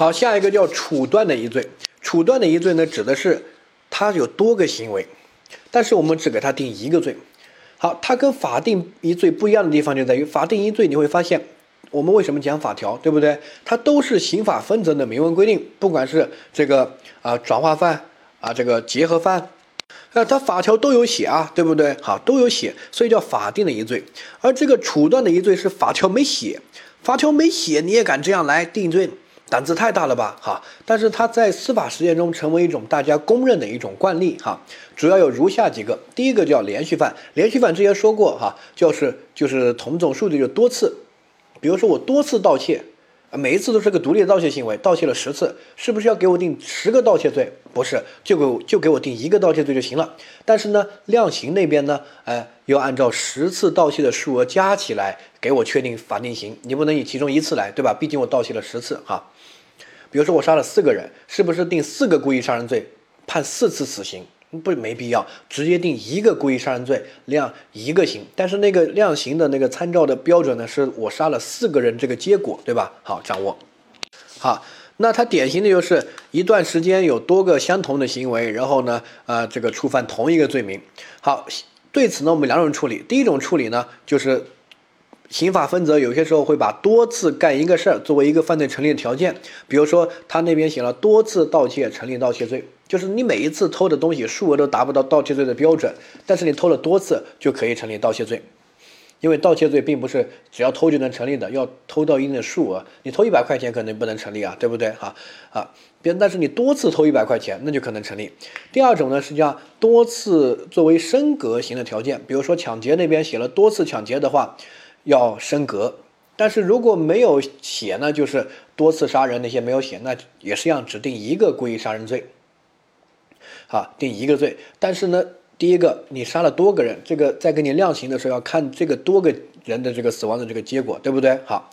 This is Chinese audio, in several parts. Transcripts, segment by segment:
好，下一个叫处断的一罪。处断的一罪呢，指的是它有多个行为，但是我们只给它定一个罪。好，它跟法定一罪不一样的地方就在于，法定一罪你会发现，我们为什么讲法条，对不对？它都是刑法分则的明文规定，不管是这个啊转化犯啊这个结合犯，啊它法条都有写啊，对不对？好，都有写，所以叫法定的一罪。而这个处断的一罪是法条没写，法条没写你也敢这样来定罪？胆子太大了吧，哈！但是它在司法实践中成为一种大家公认的一种惯例，哈。主要有如下几个，第一个叫连续犯，连续犯之前说过，哈，就是就是同种数据就多次，比如说我多次盗窃，每一次都是个独立的盗窃行为，盗窃了十次，是不是要给我定十个盗窃罪？不是，就给就给我定一个盗窃罪就行了。但是呢，量刑那边呢，哎，要按照十次盗窃的数额加起来给我确定法定刑，你不能以其中一次来，对吧？毕竟我盗窃了十次，哈。比如说我杀了四个人，是不是定四个故意杀人罪，判四次死刑？不，没必要，直接定一个故意杀人罪，量一个刑。但是那个量刑的那个参照的标准呢，是我杀了四个人这个结果，对吧？好，掌握。好，那它典型的就是一段时间有多个相同的行为，然后呢，呃，这个触犯同一个罪名。好，对此呢，我们两种处理。第一种处理呢，就是。刑法分则有些时候会把多次干一个事儿作为一个犯罪成立的条件，比如说他那边写了多次盗窃成立盗窃罪，就是你每一次偷的东西数额都达不到盗窃罪的标准，但是你偷了多次就可以成立盗窃罪，因为盗窃罪并不是只要偷就能成立的，要偷到一定的数额，你偷一百块钱可能不能成立啊，对不对？哈啊，别但是你多次偷一百块钱那就可能成立。第二种呢是叫多次作为升格型的条件，比如说抢劫那边写了多次抢劫的话。要升格，但是如果没有写呢，就是多次杀人那些没有写，那也是一样指定一个故意杀人罪，好，定一个罪。但是呢，第一个你杀了多个人，这个在给你量刑的时候要看这个多个人的这个死亡的这个结果，对不对？好，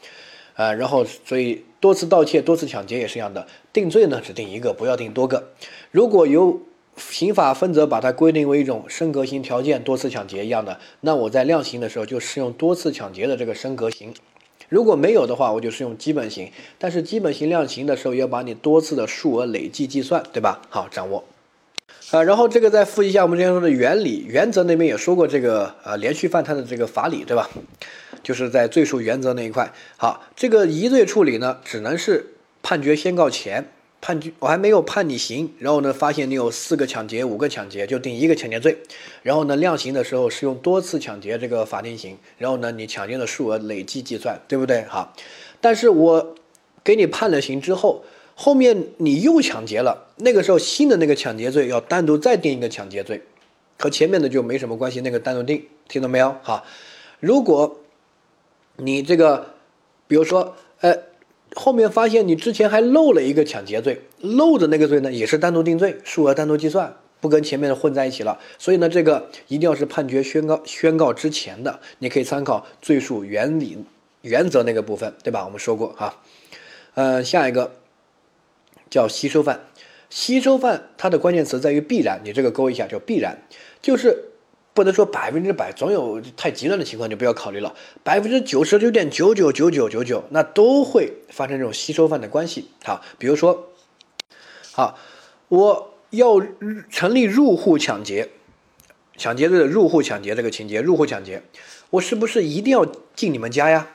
呃，然后所以多次盗窃、多次抢劫也是一样的，定罪呢只定一个，不要定多个。如果有刑法分则把它规定为一种升格型条件，多次抢劫一样的，那我在量刑的时候就适用多次抢劫的这个升格型。如果没有的话，我就适用基本型。但是基本型量刑的时候要把你多次的数额累计计算，对吧？好，掌握。啊，然后这个再复习一下我们之前说的原理，原则那边也说过这个呃连续犯贪的这个法理，对吧？就是在罪数原则那一块。好，这个疑罪处理呢，只能是判决宣告前。判决我还没有判你刑，然后呢，发现你有四个抢劫、五个抢劫，就定一个抢劫罪。然后呢，量刑的时候是用多次抢劫这个法定刑。然后呢，你抢劫的数额累计计算，对不对？好，但是我给你判了刑之后，后面你又抢劫了，那个时候新的那个抢劫罪要单独再定一个抢劫罪，和前面的就没什么关系，那个单独定，听懂没有？好，如果你这个，比如说，呃。后面发现你之前还漏了一个抢劫罪，漏的那个罪呢也是单独定罪，数额单独计算，不跟前面的混在一起了。所以呢，这个一定要是判决宣告宣告之前的，你可以参考罪数原理原则那个部分，对吧？我们说过哈。呃，下一个叫吸收犯，吸收犯它的关键词在于必然，你这个勾一下叫必然，就是。不能说百分之百，总有太极端的情况就不要考虑了。百分之九十九点九九九九九九，那都会发生这种吸收犯的关系。好，比如说，好，我要成立入户抢劫，抢劫罪的入户抢劫这个情节，入户抢劫，我是不是一定要进你们家呀？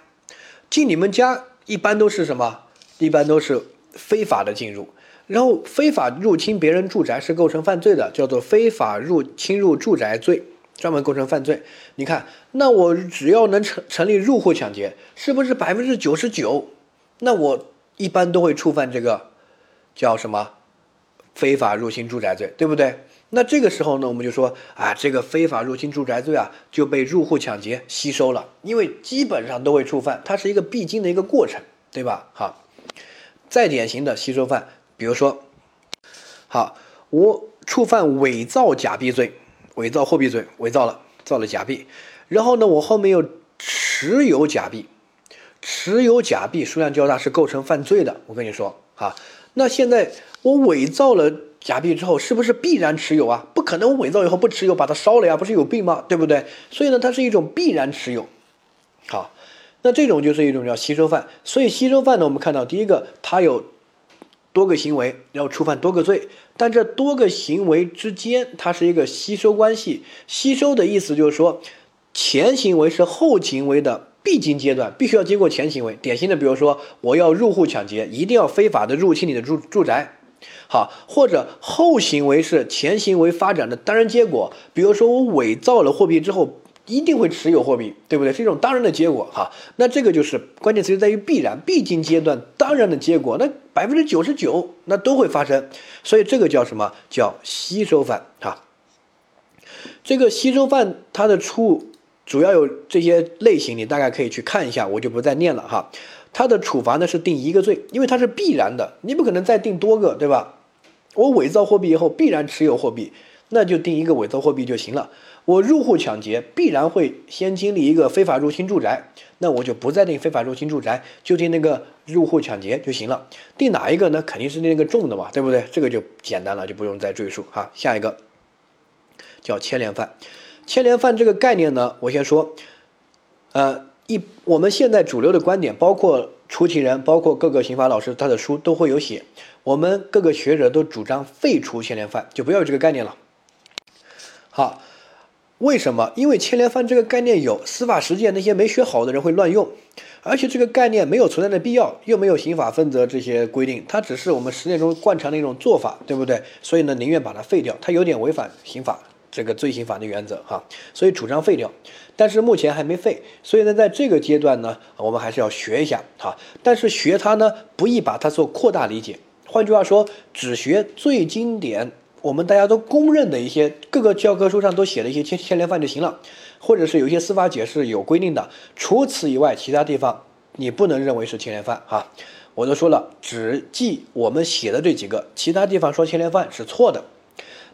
进你们家一般都是什么？一般都是非法的进入，然后非法入侵别人住宅是构成犯罪的，叫做非法入侵入住宅罪。专门构成犯罪，你看，那我只要能成成立入户抢劫，是不是百分之九十九？那我一般都会触犯这个叫什么非法入侵住宅罪，对不对？那这个时候呢，我们就说啊，这个非法入侵住宅罪啊就被入户抢劫吸收了，因为基本上都会触犯，它是一个必经的一个过程，对吧？好，再典型的吸收犯，比如说，好，我触犯伪造假币罪。伪造货币罪，伪造了，造了假币，然后呢，我后面又持有假币，持有假币数量较大是构成犯罪的。我跟你说啊，那现在我伪造了假币之后，是不是必然持有啊？不可能，我伪造以后不持有，把它烧了呀？不是有病吗？对不对？所以呢，它是一种必然持有。好，那这种就是一种叫吸收犯。所以吸收犯呢，我们看到第一个，它有多个行为，要触犯多个罪，但这多个行为之间，它是一个吸收关系。吸收的意思就是说，前行为是后行为的必经阶段，必须要经过前行为。典型的，比如说我要入户抢劫，一定要非法的入侵你的住住宅，好，或者后行为是前行为发展的当然结果，比如说我伪造了货币之后。一定会持有货币，对不对？是一种当然的结果哈。那这个就是关键词就在于必然、必经阶段、当然的结果。那百分之九十九那都会发生，所以这个叫什么叫吸收犯哈？这个吸收犯它的处主要有这些类型，你大概可以去看一下，我就不再念了哈。它的处罚呢是定一个罪，因为它是必然的，你不可能再定多个，对吧？我伪造货币以后必然持有货币，那就定一个伪造货币就行了。我入户抢劫必然会先经历一个非法入侵住宅，那我就不再定非法入侵住宅，就定那个入户抢劫就行了。定哪一个呢？肯定是那个重的嘛，对不对？这个就简单了，就不用再赘述哈。下一个叫牵连犯，牵连犯这个概念呢，我先说，呃，一我们现在主流的观点，包括出题人，包括各个刑法老师他的书都会有写，我们各个学者都主张废除牵连犯，就不要有这个概念了。好。为什么？因为牵连犯这个概念有司法实践那些没学好的人会乱用，而且这个概念没有存在的必要，又没有刑法分则这些规定，它只是我们实践中惯常的一种做法，对不对？所以呢，宁愿把它废掉，它有点违反刑法这个罪刑法的原则哈，所以主张废掉。但是目前还没废，所以呢，在这个阶段呢，我们还是要学一下哈。但是学它呢，不宜把它做扩大理解。换句话说，只学最经典。我们大家都公认的一些各个教科书上都写的一些牵牵连犯就行了，或者是有一些司法解释有规定的，除此以外，其他地方你不能认为是牵连犯哈。我都说了，只记我们写的这几个，其他地方说牵连犯是错的。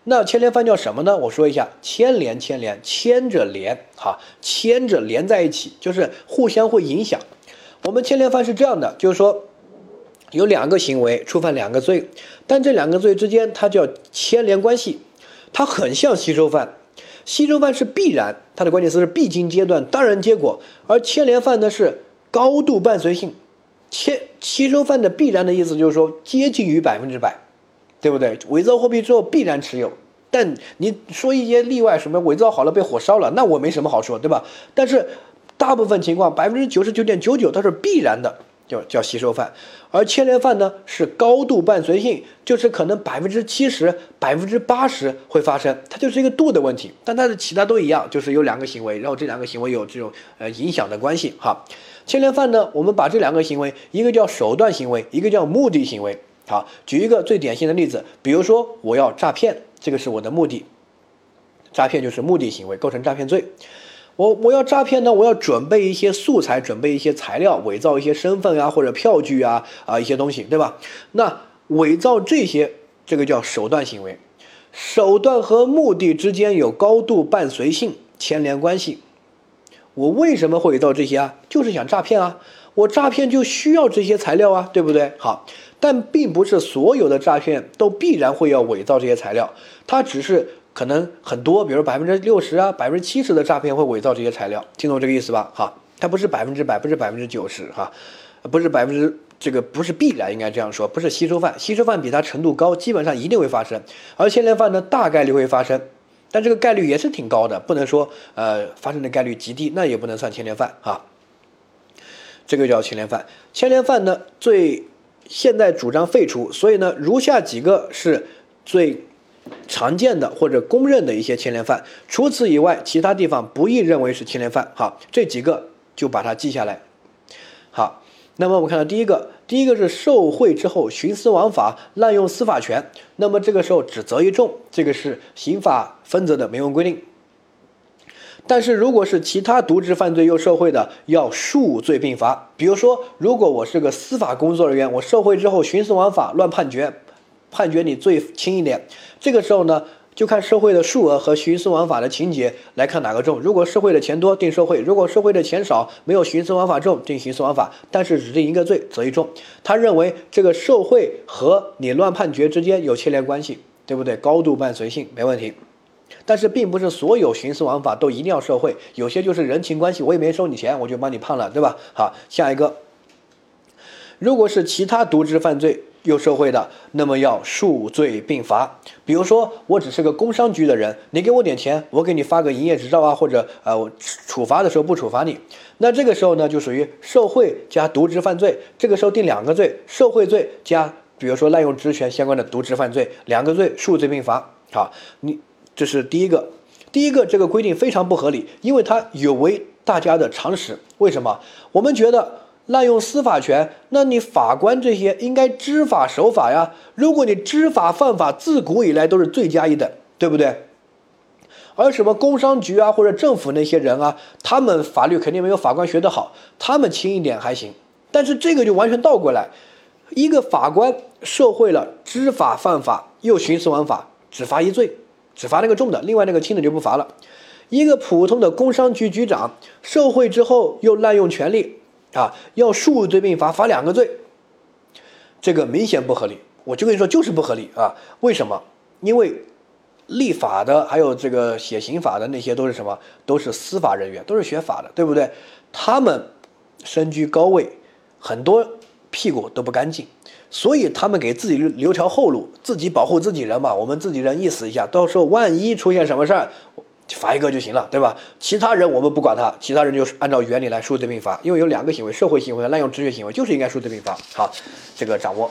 那牵连犯叫什么呢？我说一下，牵连牵连牵着连哈，牵着连在一起，就是互相会影响。我们牵连犯是这样的，就是说。有两个行为触犯两个罪，但这两个罪之间它叫牵连关系，它很像吸收犯。吸收犯是必然，它的关键词是必经阶段、当然结果，而牵连犯呢是高度伴随性。牵吸收犯的必然的意思就是说接近于百分之百，对不对？伪造货币之后必然持有，但你说一些例外，什么伪造好了被火烧了，那我没什么好说，对吧？但是大部分情况，百分之九十九点九九它是必然的。叫叫吸收犯，而牵连犯呢是高度伴随性，就是可能百分之七十、百分之八十会发生，它就是一个度的问题。但它的其他都一样，就是有两个行为，然后这两个行为有这种呃影响的关系。哈，牵连犯呢，我们把这两个行为，一个叫手段行为，一个叫目的行为。好，举一个最典型的例子，比如说我要诈骗，这个是我的目的，诈骗就是目的行为，构成诈骗罪。我我要诈骗呢，我要准备一些素材，准备一些材料，伪造一些身份啊或者票据啊啊一些东西，对吧？那伪造这些，这个叫手段行为，手段和目的之间有高度伴随性牵连关系。我为什么会伪造这些啊？就是想诈骗啊，我诈骗就需要这些材料啊，对不对？好，但并不是所有的诈骗都必然会要伪造这些材料，它只是。可能很多，比如百分之六十啊，百分之七十的诈骗会伪造这些材料，听懂这个意思吧？哈，它不是百分之百，不是百分之九十，哈，不是百分之这个不是必然，应该这样说，不是吸收犯，吸收犯比它程度高，基本上一定会发生，而牵连犯呢，大概率会发生，但这个概率也是挺高的，不能说呃发生的概率极低，那也不能算牵连犯哈。这个叫牵连犯，牵连犯呢最现在主张废除，所以呢，如下几个是最。常见的或者公认的一些牵连犯，除此以外，其他地方不易认为是牵连犯。好，这几个就把它记下来。好，那么我们看到第一个，第一个是受贿之后徇私枉法、滥用司法权，那么这个时候只责一重，这个是刑法分则的明文规定。但是如果是其他渎职犯罪又受贿的，要数罪并罚。比如说，如果我是个司法工作人员，我受贿之后徇私枉法、乱判决。判决你罪轻一点，这个时候呢，就看受贿的数额和徇私枉法的情节来看哪个重。如果受贿的钱多，定受贿；如果受贿的钱少，没有徇私枉法重，定徇私枉法。但是只定一个罪，择一重。他认为这个受贿和你乱判决之间有牵连关系，对不对？高度伴随性，没问题。但是并不是所有徇私枉法都一定要受贿，有些就是人情关系，我也没收你钱，我就帮你判了，对吧？好，下一个，如果是其他渎职犯罪。又受贿的，那么要数罪并罚。比如说，我只是个工商局的人，你给我点钱，我给你发个营业执照啊，或者呃，我处罚的时候不处罚你，那这个时候呢，就属于受贿加渎职犯罪。这个时候定两个罪：受贿罪加，比如说滥用职权相关的渎职犯罪，两个罪数罪并罚。好，你这是第一个。第一个这个规定非常不合理，因为它有违大家的常识。为什么？我们觉得滥用司法权，那你法官这些应该知法守法呀。如果你知法犯法，自古以来都是罪加一等，对不对？而什么工商局啊，或者政府那些人啊，他们法律肯定没有法官学得好，他们轻一点还行。但是这个就完全倒过来，一个法官受贿了，知法犯法又徇私枉法，只罚一罪。只罚那个重的，另外那个轻的就不罚了。一个普通的工商局局长受贿之后又滥用权力啊，要数罪并罚，罚两个罪，这个明显不合理。我就跟你说，就是不合理啊！为什么？因为立法的还有这个写刑法的那些都是什么？都是司法人员，都是学法的，对不对？他们身居高位，很多屁股都不干净。所以他们给自己留条后路，自己保护自己人嘛。我们自己人意思一下，到时候万一出现什么事儿，罚一个就行了，对吧？其他人我们不管他，其他人就是按照原理来数罪并罚。因为有两个行为，社会行为和滥用职权行为，就是应该数罪并罚。好，这个掌握。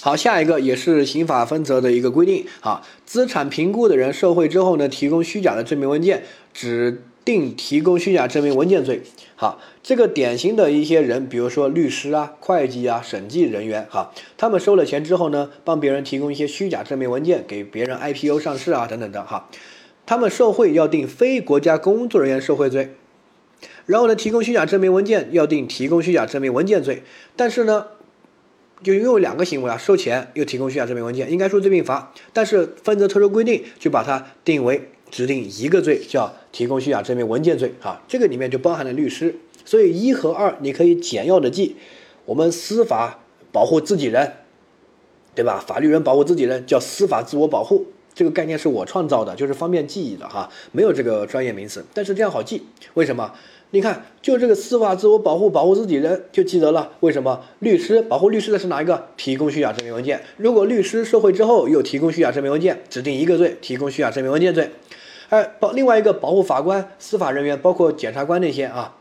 好，下一个也是刑法分则的一个规定。啊，资产评估的人受贿之后呢，提供虚假的证明文件，指。定提供虚假证明文件罪，好，这个典型的一些人，比如说律师啊、会计啊、审计人员，哈，他们收了钱之后呢，帮别人提供一些虚假证明文件，给别人 IPO 上市啊，等等的，哈，他们受贿要定非国家工作人员受贿罪，然后呢，提供虚假证明文件要定提供虚假证明文件罪，但是呢，就因为两个行为啊，收钱又提供虚假证明文件，应该数罪并罚，但是分则特殊规定就把它定为。指定一个罪叫提供虚假证明文件罪，啊，这个里面就包含了律师，所以一和二你可以简要的记。我们司法保护自己人，对吧？法律人保护自己人叫司法自我保护，这个概念是我创造的，就是方便记忆的哈，没有这个专业名词，但是这样好记，为什么？你看，就这个司法自我保护，保护自己人就记得了。为什么？律师保护律师的是哪一个？提供虚假证明文件。如果律师受贿之后又提供虚假证明文件，指定一个罪，提供虚假证明文件罪。哎，保另外一个保护法官、司法人员，包括检察官那些啊，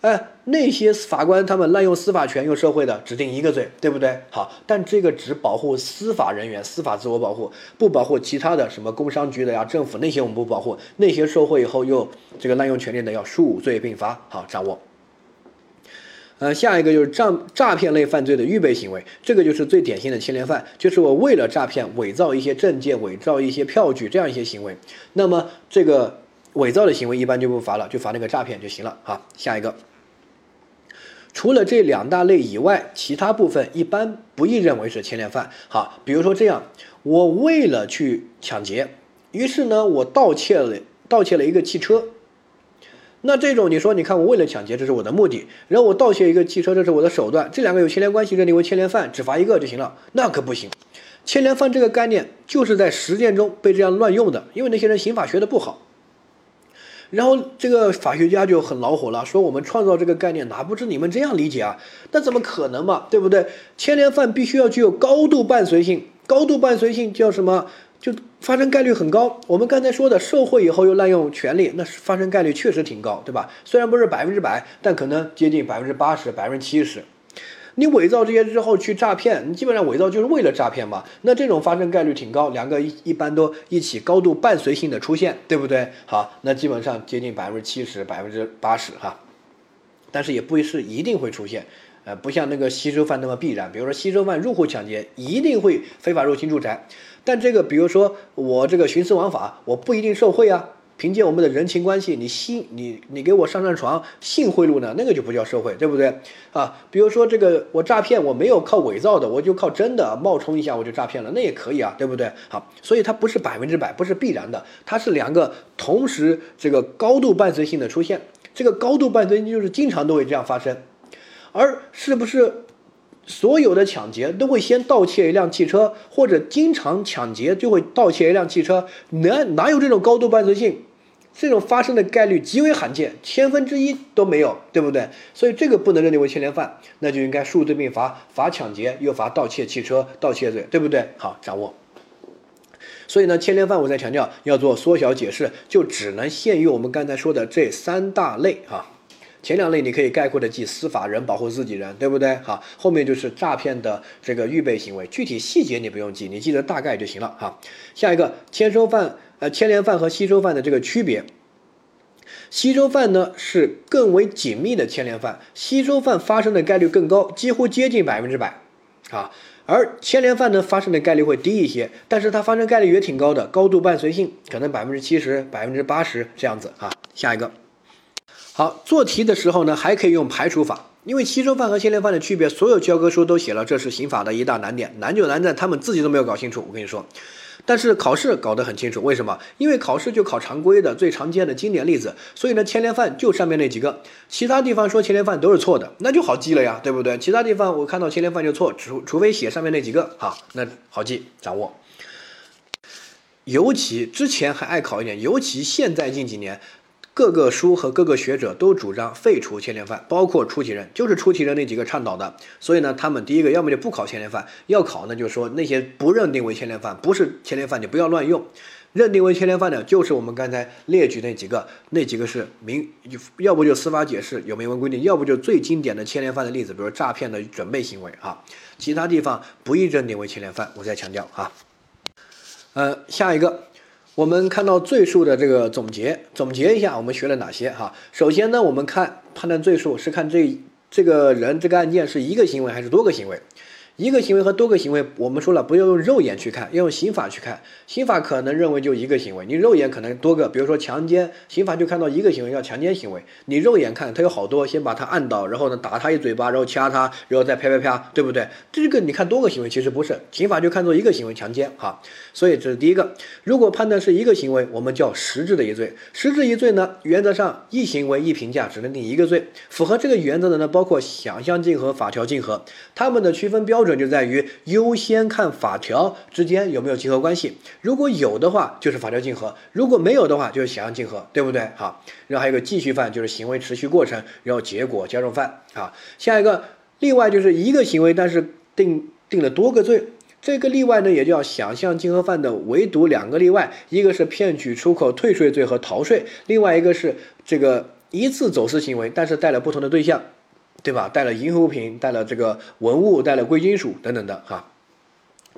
哎，那些法官他们滥用司法权又受贿的，指定一个罪，对不对？好，但这个只保护司法人员，司法自我保护，不保护其他的什么工商局的呀、政府那些我们不保护，那些受贿以后又这个滥用权力的要数罪并罚。好，掌握。呃，下一个就是诈诈骗类犯罪的预备行为，这个就是最典型的牵连犯，就是我为了诈骗伪造一些证件、伪造一些票据这样一些行为，那么这个伪造的行为一般就不罚了，就罚那个诈骗就行了啊。下一个，除了这两大类以外，其他部分一般不易认为是牵连犯。好，比如说这样，我为了去抢劫，于是呢，我盗窃了盗窃了一个汽车。那这种你说，你看我为了抢劫，这是我的目的，然后我盗窃一个汽车，这是我的手段，这两个有牵连关系，认定为牵连犯，只罚一个就行了，那可不行。牵连犯这个概念就是在实践中被这样乱用的，因为那些人刑法学的不好。然后这个法学家就很恼火了，说我们创造这个概念，哪不知你们这样理解啊？那怎么可能嘛，对不对？牵连犯必须要具有高度伴随性，高度伴随性叫什么？就发生概率很高。我们刚才说的受贿以后又滥用权利，那发生概率确实挺高，对吧？虽然不是百分之百，但可能接近百分之八十、百分之七十。你伪造这些之后去诈骗，你基本上伪造就是为了诈骗嘛。那这种发生概率挺高，两个一一般都一起高度伴随性的出现，对不对？好，那基本上接近百分之七十、百分之八十哈。但是也不是一定会出现。呃，不像那个吸收犯那么必然。比如说，吸收犯入户抢劫，一定会非法入侵住宅。但这个，比如说我这个徇私枉法，我不一定受贿啊。凭借我们的人情关系，你信你你给我上上床，性贿赂呢，那个就不叫受贿，对不对啊？比如说这个我诈骗，我没有靠伪造的，我就靠真的冒充一下我就诈骗了，那也可以啊，对不对？好，所以它不是百分之百，不是必然的，它是两个同时这个高度伴随性的出现。这个高度伴随性就是经常都会这样发生。而是不是所有的抢劫都会先盗窃一辆汽车，或者经常抢劫就会盗窃一辆汽车？哪哪有这种高度伴随性？这种发生的概率极为罕见，千分之一都没有，对不对？所以这个不能认定为牵连犯，那就应该数罪并罚，罚抢劫又罚盗窃汽车盗窃罪，对不对？好，掌握。所以呢，牵连犯我再强调要做缩小解释，就只能限于我们刚才说的这三大类啊。前两类你可以概括的记司法人保护自己人，对不对？好，后面就是诈骗的这个预备行为，具体细节你不用记，你记得大概就行了哈。下一个签收犯。呃，牵连犯和吸收犯的这个区别，吸收犯呢是更为紧密的牵连犯，吸收犯发生的概率更高，几乎接近百分之百，啊，而牵连犯呢发生的概率会低一些，但是它发生概率也挺高的，高度伴随性，可能百分之七十、百分之八十这样子啊。下一个，好，做题的时候呢还可以用排除法，因为吸收犯和牵连犯的区别，所有教科书都写了，这是刑法的一大难点，难就难在他们自己都没有搞清楚。我跟你说。但是考试搞得很清楚，为什么？因为考试就考常规的最常见的经典例子，所以呢，牵连犯就上面那几个，其他地方说牵连犯都是错的，那就好记了呀，对不对？其他地方我看到牵连犯就错，除除非写上面那几个，好，那好记掌握。尤其之前还爱考一点，尤其现在近几年。各个书和各个学者都主张废除牵连犯，包括出题人，就是出题人那几个倡导的。所以呢，他们第一个要么就不考牵连犯，要考呢就是说那些不认定为牵连犯，不是牵连犯你不要乱用。认定为牵连犯的，就是我们刚才列举那几个，那几个是明，要不就司法解释有明文规定，要不就最经典的牵连犯的例子，比如诈骗的准备行为啊。其他地方不宜认定为牵连犯，我再强调啊。呃，下一个。我们看到罪数的这个总结，总结一下我们学了哪些哈？首先呢，我们看判断罪数是看这这个人这个案件是一个行为还是多个行为。一个行为和多个行为，我们说了不要用肉眼去看，要用刑法去看。刑法可能认为就一个行为，你肉眼可能多个。比如说强奸，刑法就看到一个行为叫强奸行为，你肉眼看它有好多，先把他按倒，然后呢打他一嘴巴，然后掐他，然后再啪啪啪，对不对？这个你看多个行为其实不是，刑法就看作一个行为强奸哈。所以这是第一个。如果判断是一个行为，我们叫实质的一罪。实质一罪呢，原则上一行为一评价只能定一个罪。符合这个原则的呢，包括想象竞合、法条竞合，他们的区分标准。准就在于优先看法条之间有没有竞合关系，如果有的话就是法条竞合，如果没有的话就是想象竞合，对不对？好，然后还有个继续犯，就是行为持续过程，然后结果加重犯。啊，下一个例外就是一个行为，但是定定了多个罪，这个例外呢也叫想象竞合犯的唯独两个例外，一个是骗取出口退税罪和逃税，另外一个是这个一次走私行为，但是带了不同的对象。对吧？带了银行物品，带了这个文物，带了贵金属等等的哈，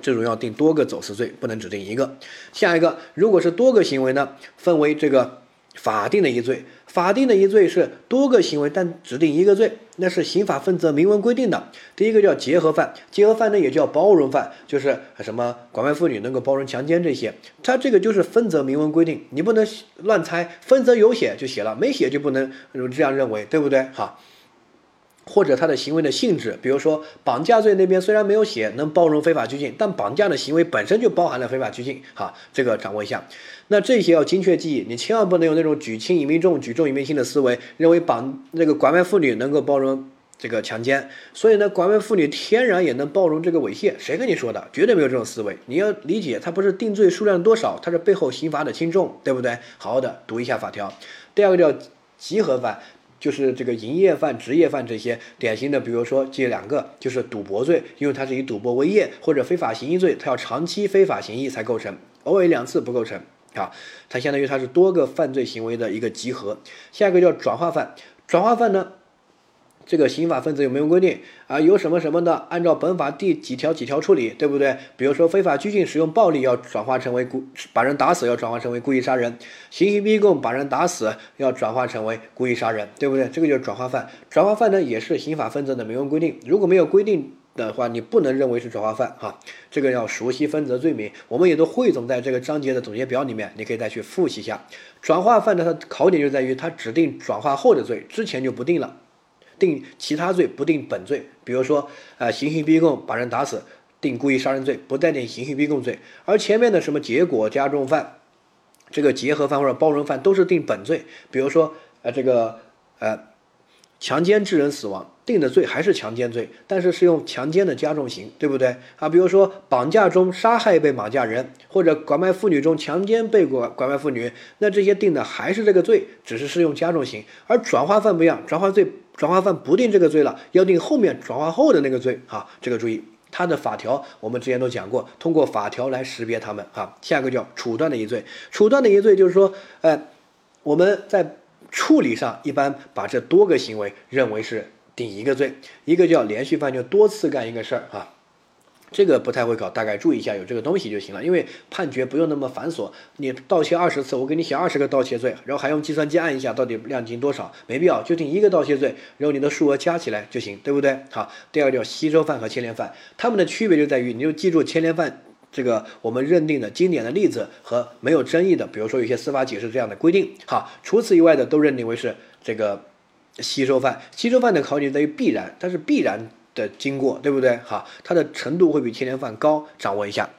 这种要定多个走私罪，不能只定一个。下一个，如果是多个行为呢，分为这个法定的一罪。法定的一罪是多个行为，但只定一个罪，那是刑法分则明文规定的。第一个叫结合犯，结合犯呢也叫包容犯，就是什么拐卖妇女能够包容强奸这些，它这个就是分则明文规定，你不能乱猜，分则有写就写了，没写就不能这样认为，对不对？哈。或者他的行为的性质，比如说绑架罪那边虽然没有写能包容非法拘禁，但绑架的行为本身就包含了非法拘禁，哈，这个掌握一下。那这些要精确记忆，你千万不能有那种举轻以明重、举重以明轻的思维，认为绑那个拐卖妇女能够包容这个强奸，所以呢，拐卖妇女天然也能包容这个猥亵，谁跟你说的？绝对没有这种思维。你要理解，它不是定罪数量多少，它是背后刑罚的轻重，对不对？好好的读一下法条。第二个叫集合犯。就是这个营业犯、职业犯这些典型的，比如说这两个，就是赌博罪，因为它是以赌博为业，或者非法行医罪，它要长期非法行医才构成，偶尔两次不构成啊，它相当于它是多个犯罪行为的一个集合。下一个叫转化犯，转化犯呢？这个刑法分则有没有规定啊？有什么什么的，按照本法第几条几条处理，对不对？比如说非法拘禁使用暴力要转化成为故把人打死要转化成为故意杀人，刑讯逼供把人打死要转化成为故意杀人，对不对？这个就是转化犯。转化犯呢也是刑法分则的明文规定，如果没有规定的话，你不能认为是转化犯哈。这个要熟悉分则罪名，我们也都汇总在这个章节的总结表里面，你可以再去复习一下。转化犯的它考点就在于它指定转化后的罪，之前就不定了。定其他罪不定本罪，比如说，呃，刑讯逼供把人打死，定故意杀人罪，不再定刑讯逼供罪。而前面的什么结果加重犯，这个结合犯或者包容犯都是定本罪。比如说，呃，这个，呃，强奸致人死亡，定的罪还是强奸罪，但是是用强奸的加重刑，对不对啊？比如说绑架中杀害被绑架人，或者拐卖妇女中强奸被拐拐卖妇女，那这些定的还是这个罪，只是适用加重刑。而转化犯不一样，转化罪转化犯不定这个罪了，要定后面转化后的那个罪啊，这个注意。它的法条我们之前都讲过，通过法条来识别他们啊。下一个叫处断的一罪，处断的一罪就是说，呃，我们在处理上一般把这多个行为认为是定一个罪，一个叫连续犯，就多次干一个事儿啊。这个不太会搞，大概注意一下有这个东西就行了。因为判决不用那么繁琐，你盗窃二十次，我给你写二十个盗窃罪，然后还用计算机按一下到底量刑多少，没必要，就定一个盗窃罪，然后你的数额加起来就行，对不对？好，第二个叫吸收犯和牵连犯，他们的区别就在于，你就记住牵连犯这个我们认定的经典的例子和没有争议的，比如说有些司法解释这样的规定。好，除此以外的都认定为是这个吸收犯。吸收犯的考点在于必然，它是必然。的经过对不对？好，它的程度会比牵连犯高，掌握一下。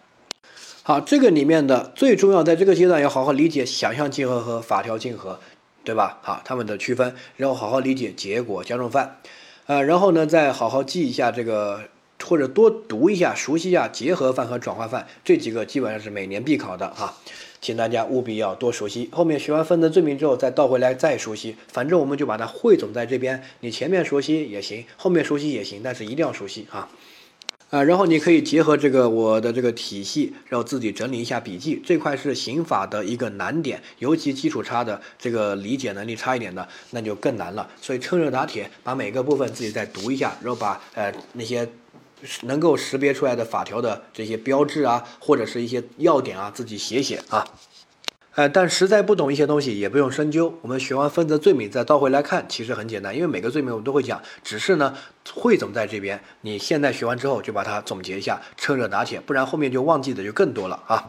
好，这个里面的最重要，在这个阶段要好好理解想象竞合和法条竞合，对吧？好，它们的区分，然后好好理解结果加重犯，呃，然后呢，再好好记一下这个，或者多读一下，熟悉一下结合犯和转化犯这几个，基本上是每年必考的哈。请大家务必要多熟悉，后面学完分则罪名之后再倒回来再熟悉，反正我们就把它汇总在这边。你前面熟悉也行，后面熟悉也行，但是一定要熟悉啊！啊，然后你可以结合这个我的这个体系，然后自己整理一下笔记。这块是刑法的一个难点，尤其基础差的这个理解能力差一点的，那就更难了。所以趁热打铁，把每个部分自己再读一下，然后把呃那些。能够识别出来的法条的这些标志啊，或者是一些要点啊，自己写写啊。呃，但实在不懂一些东西，也不用深究。我们学完分则罪名再倒回来看，其实很简单，因为每个罪名我们都会讲，只是呢汇总在这边。你现在学完之后就把它总结一下，趁热打铁，不然后面就忘记的就更多了啊。